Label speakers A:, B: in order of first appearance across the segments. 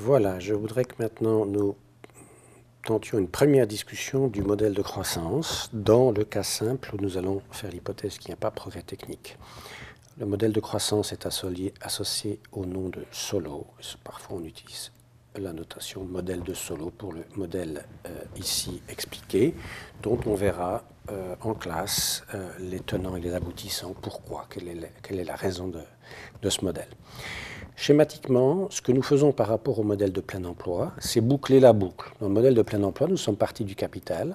A: Voilà, je voudrais que maintenant nous tentions une première discussion du modèle de croissance dans le cas simple où nous allons faire l'hypothèse qu'il n'y a pas progrès technique. Le modèle de croissance est associé, au nom de Solo. Parfois on utilise la notation modèle de Solo pour le modèle euh, ici expliqué, dont on verra euh, en classe euh, les tenants et les aboutissants, pourquoi, quelle est la, raison de, de ce modèle? Schématiquement, ce que nous faisons par rapport au modèle de plein emploi, c'est boucler la boucle. Dans le modèle de plein emploi, nous sommes partis du capital,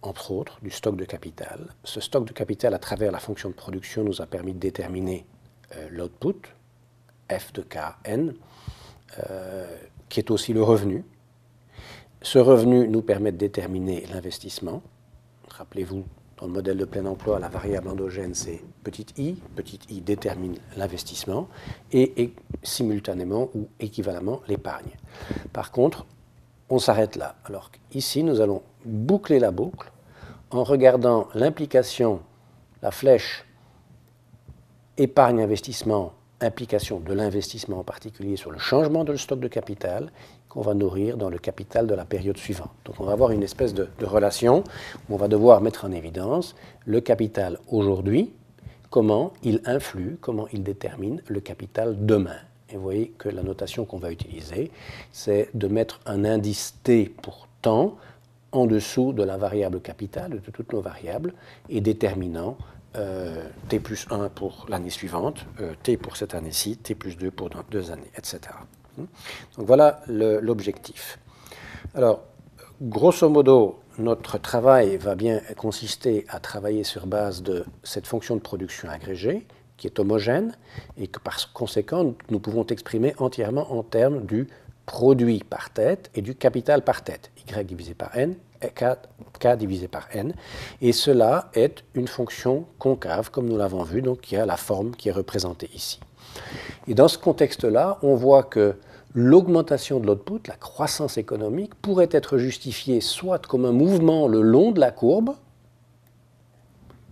A: entre autres du stock de capital. Ce stock de capital, à travers la fonction de production, nous a permis de déterminer euh, l'output, f de k, n, euh, qui est aussi le revenu. Ce revenu nous permet de déterminer l'investissement. Rappelez-vous, dans le modèle de plein emploi, la variable endogène, c'est petit i. Petit i détermine l'investissement et, et, simultanément ou équivalemment l'épargne. Par contre, on s'arrête là. Alors ici, nous allons boucler la boucle en regardant l'implication, la flèche épargne-investissement, implication de l'investissement en particulier sur le changement de stock de capital, qu'on va nourrir dans le capital de la période suivante. Donc on va avoir une espèce de, de relation où on va devoir mettre en évidence le capital aujourd'hui, comment il influe, comment il détermine le capital demain. Et vous voyez que la notation qu'on va utiliser, c'est de mettre un indice T pour temps en dessous de la variable capital, de toutes nos variables, et déterminant euh, T plus 1 pour l'année suivante, euh, T pour cette année-ci, T plus 2 pour deux années, etc. Donc voilà l'objectif. Alors, grosso modo, notre travail va bien consister à travailler sur base de cette fonction de production agrégée, qui est homogène, et que par conséquent, nous pouvons exprimer entièrement en termes du produit par tête et du capital par tête, y divisé par n, k, k divisé par n, et cela est une fonction concave, comme nous l'avons vu, donc qui a la forme qui est représentée ici. Et dans ce contexte-là, on voit que l'augmentation de l'output, la croissance économique, pourrait être justifiée soit comme un mouvement le long de la courbe,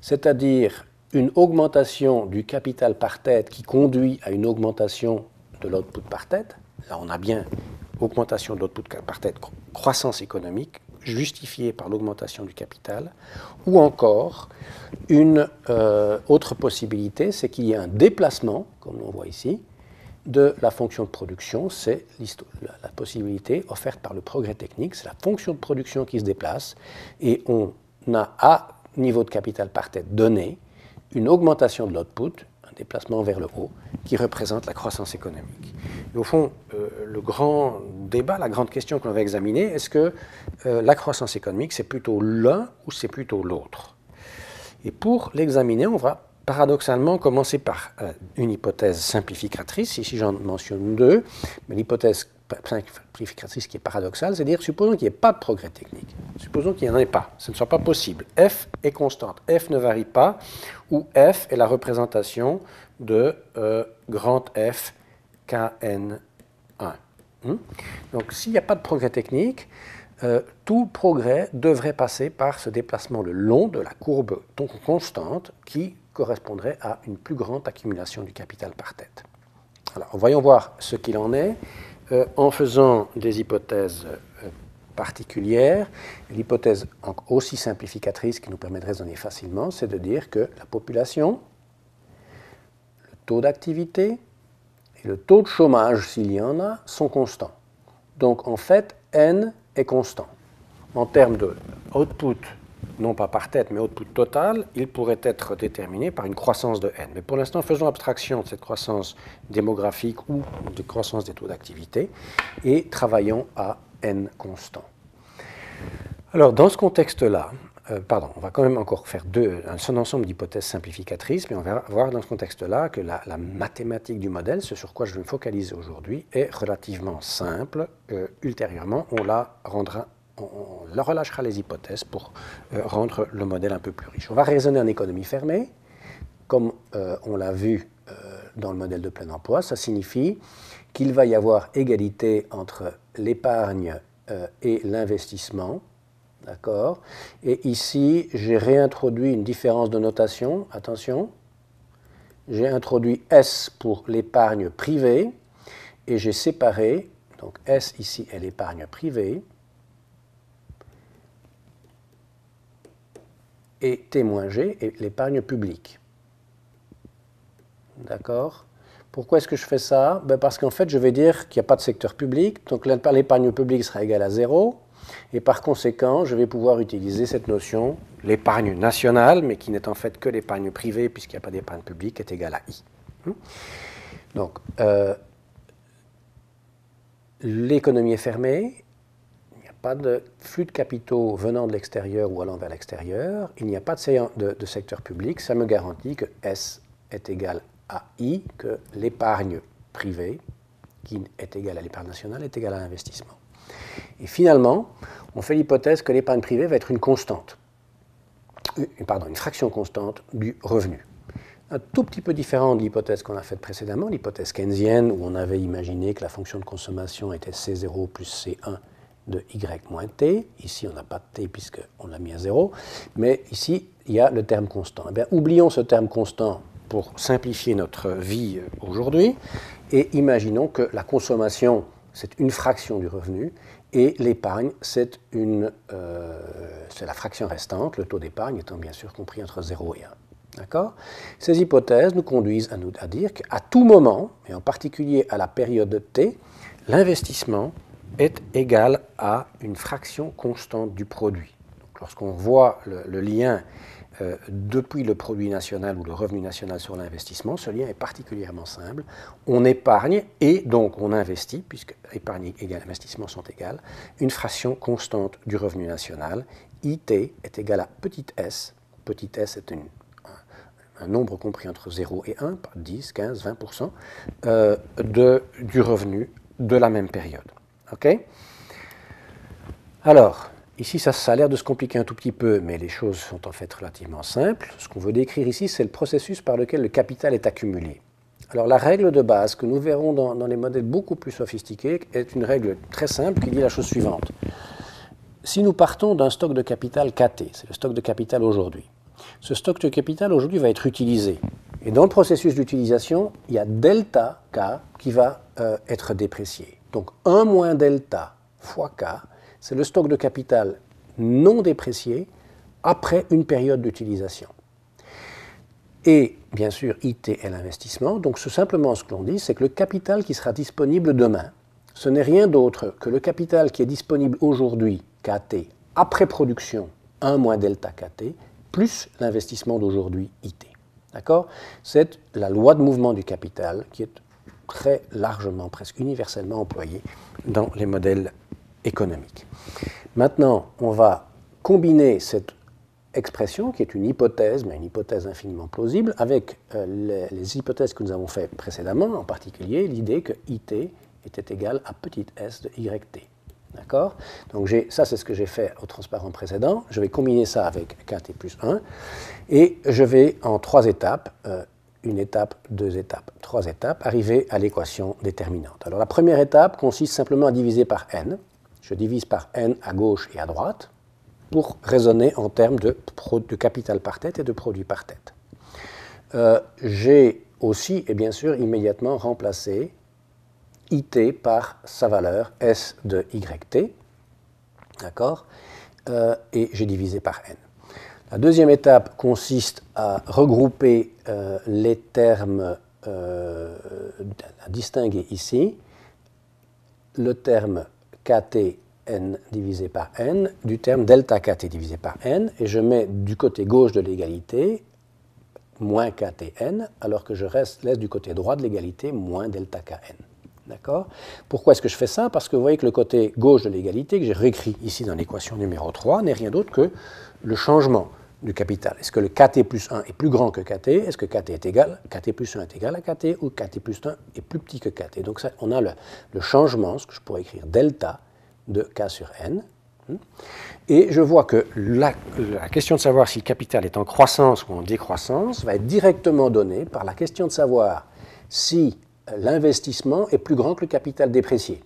A: c'est-à-dire une augmentation du capital par tête qui conduit à une augmentation de l'output par tête. Là, on a bien augmentation de l'output par tête, croissance économique, justifiée par l'augmentation du capital, ou encore une euh, autre possibilité, c'est qu'il y ait un déplacement, comme on voit ici, de la fonction de production, c'est la possibilité offerte par le progrès technique, c'est la fonction de production qui se déplace, et on a à niveau de capital par tête donné une augmentation de l'output, un déplacement vers le haut, qui représente la croissance économique. Au fond, euh, le grand débat, la grande question que l'on va examiner, est-ce que euh, la croissance économique, c'est plutôt l'un ou c'est plutôt l'autre? Et pour l'examiner, on va paradoxalement commencer par euh, une hypothèse simplificatrice, ici j'en mentionne deux, mais l'hypothèse simplificatrice qui est paradoxale, c'est à dire supposons qu'il n'y ait pas de progrès technique, supposons qu'il n'y en ait pas, ce ne soit pas possible, f est constante, f ne varie pas, ou f est la représentation de euh, grand F kn1. Hmm? Donc s'il n'y a pas de progrès technique, euh, tout progrès devrait passer par ce déplacement le long de la courbe constante qui correspondrait à une plus grande accumulation du capital par tête. Alors, voyons voir ce qu'il en est euh, en faisant des hypothèses euh, particulières. L'hypothèse aussi simplificatrice qui nous permet de raisonner facilement, c'est de dire que la population, le taux d'activité et le taux de chômage, s'il y en a, sont constants. Donc en fait, n est constant. En termes de output non pas par tête, mais output total, il pourrait être déterminé par une croissance de n. Mais pour l'instant, faisons abstraction de cette croissance démographique ou de croissance des taux d'activité et travaillons à n constant. Alors, dans ce contexte-là, euh, pardon, on va quand même encore faire deux, un ensemble d'hypothèses simplificatrices, mais on va voir dans ce contexte-là que la, mathématique du modèle, ce sur quoi je vais me focaliser aujourd'hui, est relativement simple. Euh, ultérieurement, on la relâchera les hypothèses pour euh, rendre le modèle un peu plus riche. On va raisonner en économie fermée, comme on l'a vu dans le modèle de plein emploi. Ça signifie qu'il va y avoir égalité entre l'épargne et l'investissement. D'accord. Et ici, j'ai réintroduit une différence de notation. Attention. J'ai introduit S pour l'épargne privée et j'ai séparé, donc S ici est l'épargne privée, et T-G est l'épargne publique. D'accord. Pourquoi est-ce que je fais ça? Ben Parce qu'en fait, je vais dire qu'il n'y a pas de secteur public, donc l'épargne publique sera égale à 0, et par conséquent, je vais pouvoir utiliser cette notion, l'épargne nationale, mais qui n'est en fait que l'épargne privée, puisqu'il n'y a pas d'épargne publique, est égale à I. Hmm donc, euh, l'économie est fermée, il n'y a pas de flux de capitaux venant de l'extérieur ou allant vers l'extérieur, il n'y a pas de, de, secteur public, ça me garantit que S est égal à I, que l'épargne privée, qui est égale à l'épargne nationale, est égale à l'investissement. Et finalement, on fait l'hypothèse que l'épargne privée va être une constante, euh, une fraction constante du revenu. Un tout petit peu différent de l'hypothèse qu'on a faite précédemment, l'hypothèse keynésienne, où on avait imaginé que la fonction de consommation était C0 plus C1 de Y moins T. Ici, on n'a pas de T puisqu'on l'a mis à 0. Mais ici, il y a le terme constant. Eh oublions ce terme constant pour simplifier notre vie euh, aujourd'hui et imaginons que la consommation, c'est une fraction du revenu et l'épargne, c'est euh, la fraction restante, le taux d'épargne étant bien sûr compris entre 0 et 1. D'accord? Ces hypothèses nous conduisent à, à dire qu'à tout moment, et en particulier à la période T, l'investissement est égal à une fraction constante du produit. Lorsqu'on voit le lien euh, depuis le produit national ou le revenu national sur l'investissement, ce lien est particulièrement simple. On épargne et donc on investit, puisque épargne et investissement sont égales, une fraction constante du revenu national. IT est égal à petit s. Petit s est un, nombre compris entre 0 et 1, 10, 15, 20% euh, de, du revenu de la même période. OK? Alors, Ici, ça, a l'air de se compliquer un tout petit peu, mais les choses sont en fait relativement simples. Ce qu'on veut décrire ici, c'est le processus par lequel le capital est accumulé. Alors la règle de base que nous verrons dans, les modèles beaucoup plus sophistiqués est une règle très simple qui dit la chose suivante. Si nous partons d'un stock de capital KT, c'est le stock de capital aujourd'hui, ce stock de capital aujourd'hui va être utilisé. Et dans le processus d'utilisation, il y a delta K qui va euh, être déprécié. Donc 1 moins delta fois K c'est le stock de capital non déprécié après une période d'utilisation. Et bien sûr, IT est l'investissement. Donc simplement ce que l'on dit, c'est que le capital qui sera disponible demain, ce n'est rien d'autre que le capital qui est disponible aujourd'hui, KT, après production, 1 moins delta KT, plus l'investissement d'aujourd'hui, IT. D'accord? C'est la loi de mouvement du capital qui est très largement, presque universellement employée dans les modèles économique. Maintenant, on va combiner cette expression, qui est une hypothèse, mais une hypothèse infiniment plausible, avec euh, les, hypothèses que nous avons faites précédemment, en particulier l'idée que IT était égal à petit s de YT. D'accord? Donc ça, c'est ce que j'ai fait au transparent précédent. Je vais combiner ça avec KT plus 1. Et je vais, en trois étapes, euh, une étape, deux étapes, trois étapes, arriver à l'équation déterminante. Alors la première étape consiste simplement à diviser par n je divise par n à gauche et à droite pour raisonner en termes de, capital par tête et de produit par tête. Euh, j'ai aussi, et bien sûr, immédiatement remplacé IT par sa valeur S de YT, d'accord euh, Et j'ai divisé par N. La deuxième étape consiste à regrouper euh, les termes à distinguer ici. Le terme kt n divisé par n du terme delta kt divisé par n, et je mets du côté gauche de l'égalité moins ktn, alors que je reste, laisse du côté droit de l'égalité moins delta kn. D'accord? Pourquoi est-ce que je fais ça? Parce que vous voyez que le côté gauche de l'égalité, que j'ai réécrit ici dans l'équation numéro 3, n'est rien d'autre que le changement capital. Est-ce que le kt plus 1 est plus grand que kt Est-ce que kt est égal? kt plus 1 est égal à kt ou kt plus 1 est plus petit que kt Donc ça, on a le, changement, ce que je pourrais écrire delta de k sur n. Et je vois que la, question de savoir si le capital est en croissance ou en décroissance va être directement donnée par la question de savoir si l'investissement est plus grand que le capital déprécié.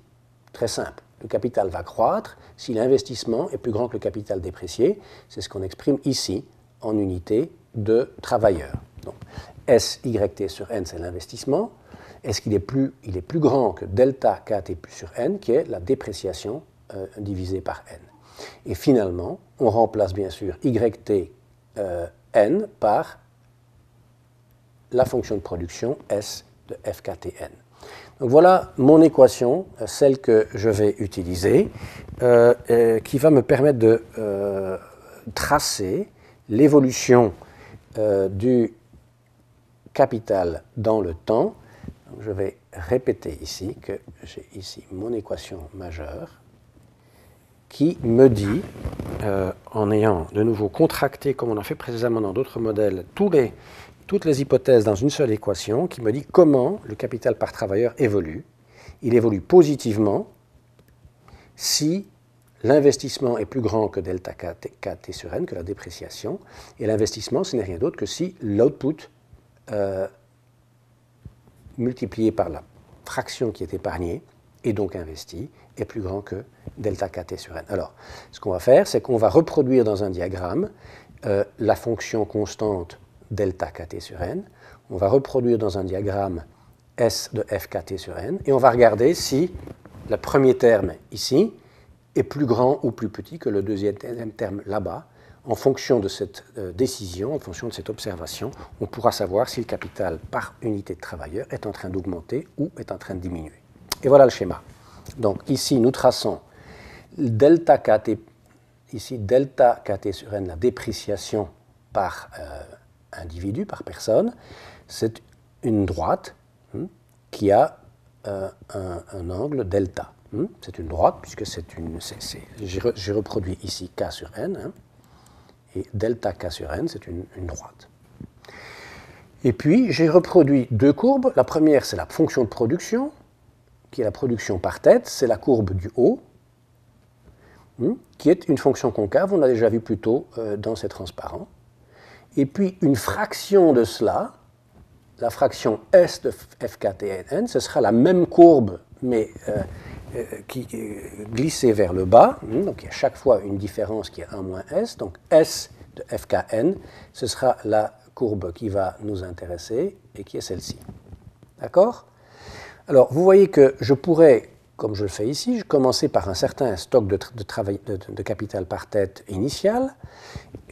A: Très simple le capital va croître si l'investissement est plus grand que le capital déprécié. C'est ce qu'on exprime ici en unité de travailleurs. Donc, SYT sur N, c'est l'investissement. est-ce qu'il est plus, il est plus grand que delta kt sur n, qui est la dépréciation euh, divisée par n? Et finalement, on remplace bien sûr yt euh, n par la fonction de production s de fktn. Donc voilà mon équation, euh, celle que je vais utiliser, qui va me permettre de tracer l'évolution du capital dans le temps. je vais répéter ici que j'ai ici mon équation majeure qui me dit, euh, en ayant de nouveau contracté, comme on a fait précisément dans d'autres modèles, tous les, toutes les hypothèses dans une seule équation, qui me dit comment le capital par travailleur évolue. Il évolue positivement si l'investissement est plus grand que delta kt, sur n, que la dépréciation, et l'investissement, ce n'est rien d'autre que si l'output euh, multiplié par la fraction qui est épargnée et donc investie est plus grand que delta kt sur n. Alors, ce qu'on va faire, c'est qu'on va reproduire dans un diagramme euh, la fonction constante delta kt sur n. On va reproduire dans un diagramme s de fkt sur n et on va regarder si le premier terme ici est plus grand ou plus petit que le deuxième terme là-bas en fonction de cette euh, décision, en fonction de cette observation, on pourra savoir si le capital par unité de travailleur est en train d'augmenter ou est en train de diminuer. Et voilà le schéma. Donc ici, nous traçons delta kt, ici delta kt sur n, la dépréciation par euh, individu, par personne. C'est une droite hein, qui a euh, un, angle delta. Hein. C'est une droite puisque c'est une. J'ai reproduit ici k sur n. Hein et delta k sur n, c'est une, droite. Et puis, j'ai reproduit deux courbes. La première, c'est la fonction de production, qui est la production par tête, c'est la courbe du haut, hmm, qui est une fonction concave, on l'a déjà vu plus tôt euh, dans ces transparents. Et puis, une fraction de cela, la fraction S de FKTN, ce sera la même courbe, mais euh, euh, qui est glissée vers le bas. Hmm, donc il y a chaque fois une différence qui est 1 moins S. Donc S de FKN, ce sera la courbe qui va nous intéresser et qui est celle-ci. D'accord? Alors vous voyez que je pourrais, comme je le fais ici, commencer par un certain stock de, travail, de, capital par tête initial,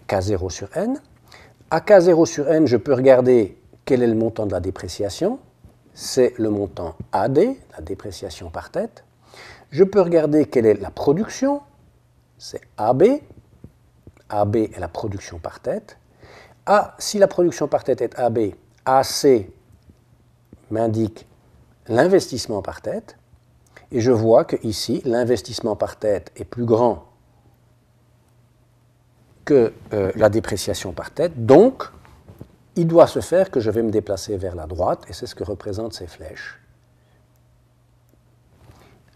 A: K0 sur N. À K0 sur N, je peux regarder quel est le montant de la dépréciation. C'est le montant AD, la dépréciation par tête. Je peux regarder quelle est la production, c'est AB. AB est la production par tête. A, si la production par tête est AB, AC m'indique l'investissement par tête. Et je vois que ici, l'investissement par tête est plus grand que euh, la dépréciation par tête. Donc, il doit se faire que je vais me déplacer vers la droite, et c'est ce que représentent ces flèches.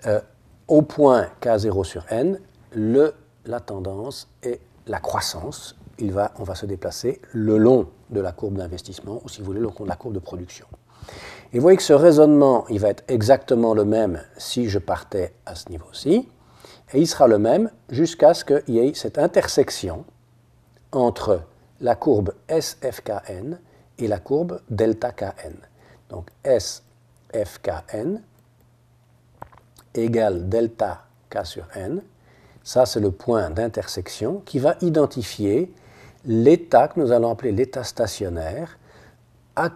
A: Euh, au point K0 sur n, le, la tendance est la croissance. Il va, on va se déplacer le long de la courbe d'investissement, ou si vous voulez, le long de la courbe de production. Et vous voyez que ce raisonnement, il va être exactement le même si je partais à ce niveau-ci, et il sera le même jusqu'à ce qu'il y ait cette intersection entre la courbe SFKN et la courbe delta KN. Donc SFKN égale delta k sur n. Ça, c'est le point d'intersection qui va identifier l'état que nous allons appeler l'état stationnaire. À,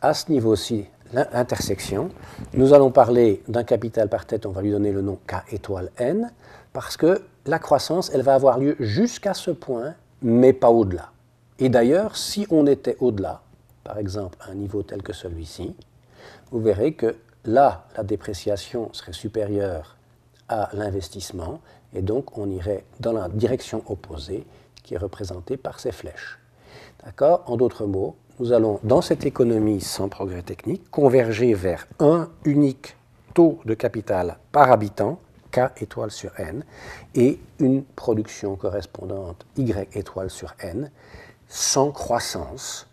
A: à, ce niveau-ci, l'intersection, nous allons parler d'un capital par tête, on va lui donner le nom k étoile n, parce que la croissance, elle va avoir lieu jusqu'à ce point, mais pas au-delà. Et d'ailleurs, si on était au-delà, par exemple à un niveau tel que celui-ci, vous verrez que là, la dépréciation serait supérieure à l'investissement, et donc on irait dans la direction opposée, qui est représentée par ces flèches. D'accord? En d'autres mots, nous allons, dans cette économie sans progrès technique, converger vers un unique taux de capital par habitant, K étoile sur N, et une production correspondante Y étoile sur N, sans croissance,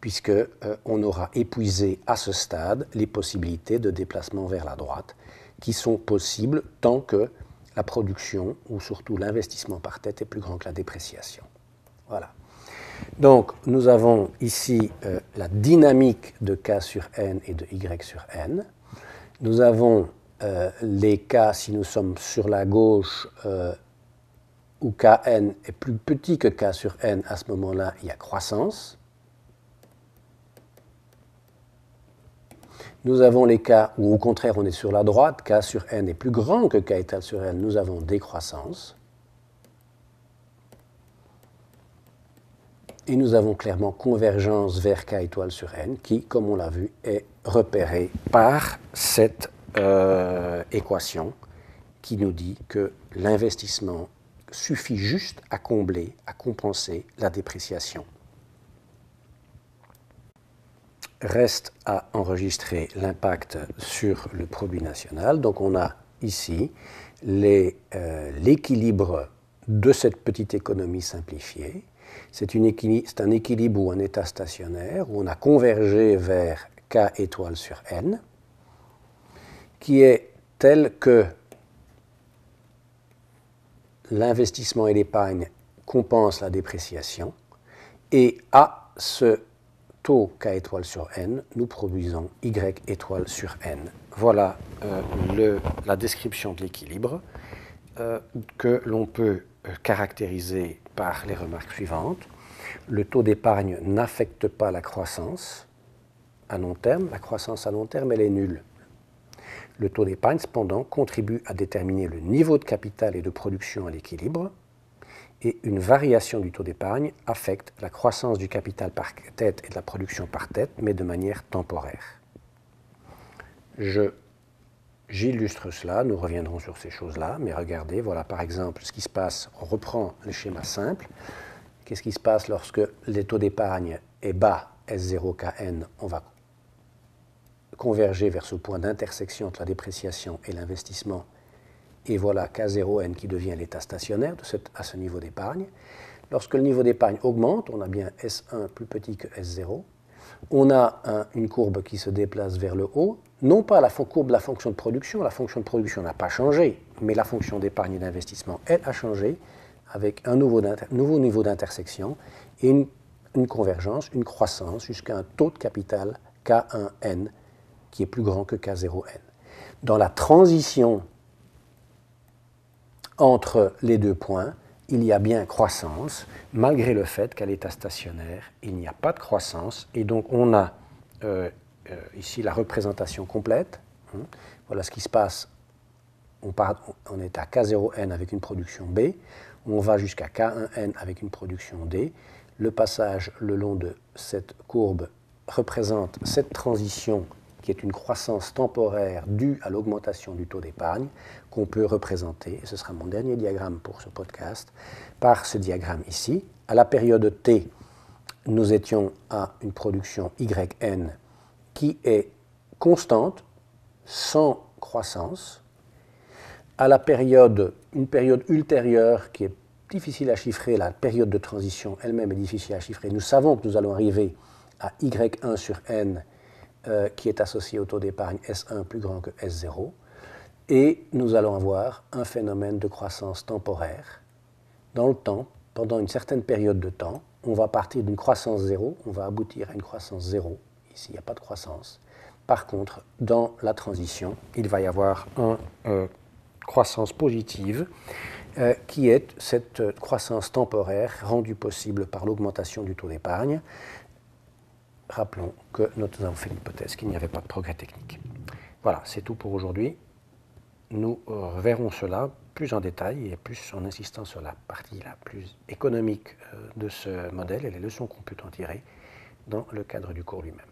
A: puisque euh, on aura épuisé à ce stade les possibilités de déplacement vers la droite qui sont possibles tant que la production ou surtout l'investissement par tête est plus grand que la dépréciation. Voilà. Donc, nous avons ici euh, la dynamique de K sur N et de Y sur N. Nous avons euh, les cas, si nous sommes sur la gauche, euh, où Kn est plus petit que K sur N, à ce moment-là, il y a croissance. Nous avons les cas où, au contraire, on est sur la droite, K sur N est plus grand que K étal sur N, nous avons décroissance. Et nous avons clairement convergence vers K étoile sur N, qui, comme on l'a vu, est repérée par cette euh, équation qui nous dit que l'investissement suffit juste à combler, à compenser la dépréciation. Reste à enregistrer l'impact sur le produit national. Donc on a ici euh, l'équilibre de cette petite économie simplifiée. C'est un équilibre ou un état stationnaire où on a convergé vers K étoile sur N, qui est tel que l'investissement et l'épargne compensent la dépréciation, et à ce taux K étoile sur N, nous produisons Y étoile sur N. Voilà euh, la description de l'équilibre euh, que l'on peut euh, caractériser par les remarques suivantes. Le taux d'épargne n'affecte pas la croissance à long terme. La croissance à long terme, elle est nulle. Le taux d'épargne, cependant, contribue à déterminer le niveau de capital et de production à l'équilibre, et une variation du taux d'épargne affecte la croissance du capital par tête et de la production par tête, mais de manière temporaire. J'illustre cela, nous reviendrons sur ces choses-là, mais regardez, voilà par exemple ce qui se passe, on reprend le schéma simple. Qu'est-ce qui se passe lorsque le taux d'épargne est bas, S0KN, on va converger vers ce point d'intersection entre la dépréciation et l'investissement. Et voilà K0N qui devient l'état stationnaire à ce niveau d'épargne. Lorsque le niveau d'épargne augmente, on a bien S1 plus petit que S0. On a une courbe qui se déplace vers le haut, non pas la courbe de la fonction de production, la fonction de production n'a pas changé, mais la fonction d'épargne et d'investissement, elle, a changé avec un nouveau, nouveau niveau d'intersection et une convergence, une croissance jusqu'à un taux de capital K1N qui est plus grand que K0n. Dans la transition entre les deux points, il y a bien croissance, malgré le fait qu'à l'état stationnaire, il n'y a pas de croissance. Et donc on a euh, euh, ici la représentation complète. Hein. Voilà ce qui se passe. On, on est à K0n avec une production B. On va jusqu'à K1n avec une production D. Le passage le long de cette courbe représente cette transition qui est une croissance temporaire due à l'augmentation du taux d'épargne, qu'on peut représenter, et ce sera mon dernier diagramme pour ce podcast, par ce diagramme ici. À la période T, nous étions à une production YN qui est constante, sans croissance. À la période, une période ultérieure qui est difficile à chiffrer, la période de transition elle-même est difficile à chiffrer. Nous savons que nous allons arriver à Y1 sur N euh, qui est associé au taux d'épargne S1 plus grand que S0. Et nous allons avoir un phénomène de croissance temporaire. Dans le temps, pendant une certaine période de temps, on va partir d'une croissance zéro, on va aboutir à une croissance zéro. Ici, il n'y a pas de croissance. Par contre, dans la transition, il va y avoir une euh, croissance positive euh, qui est cette croissance temporaire rendue possible par l'augmentation du taux d'épargne rappelons que nous avons fait l'hypothèse qu'il n'y avait pas de progrès technique. Voilà, c'est tout pour aujourd'hui. Nous euh, verrons cela plus en détail et plus en insistant sur la partie la plus économique euh, de ce modèle et les leçons qu'on peut en tirer dans le cadre du cours lui-même.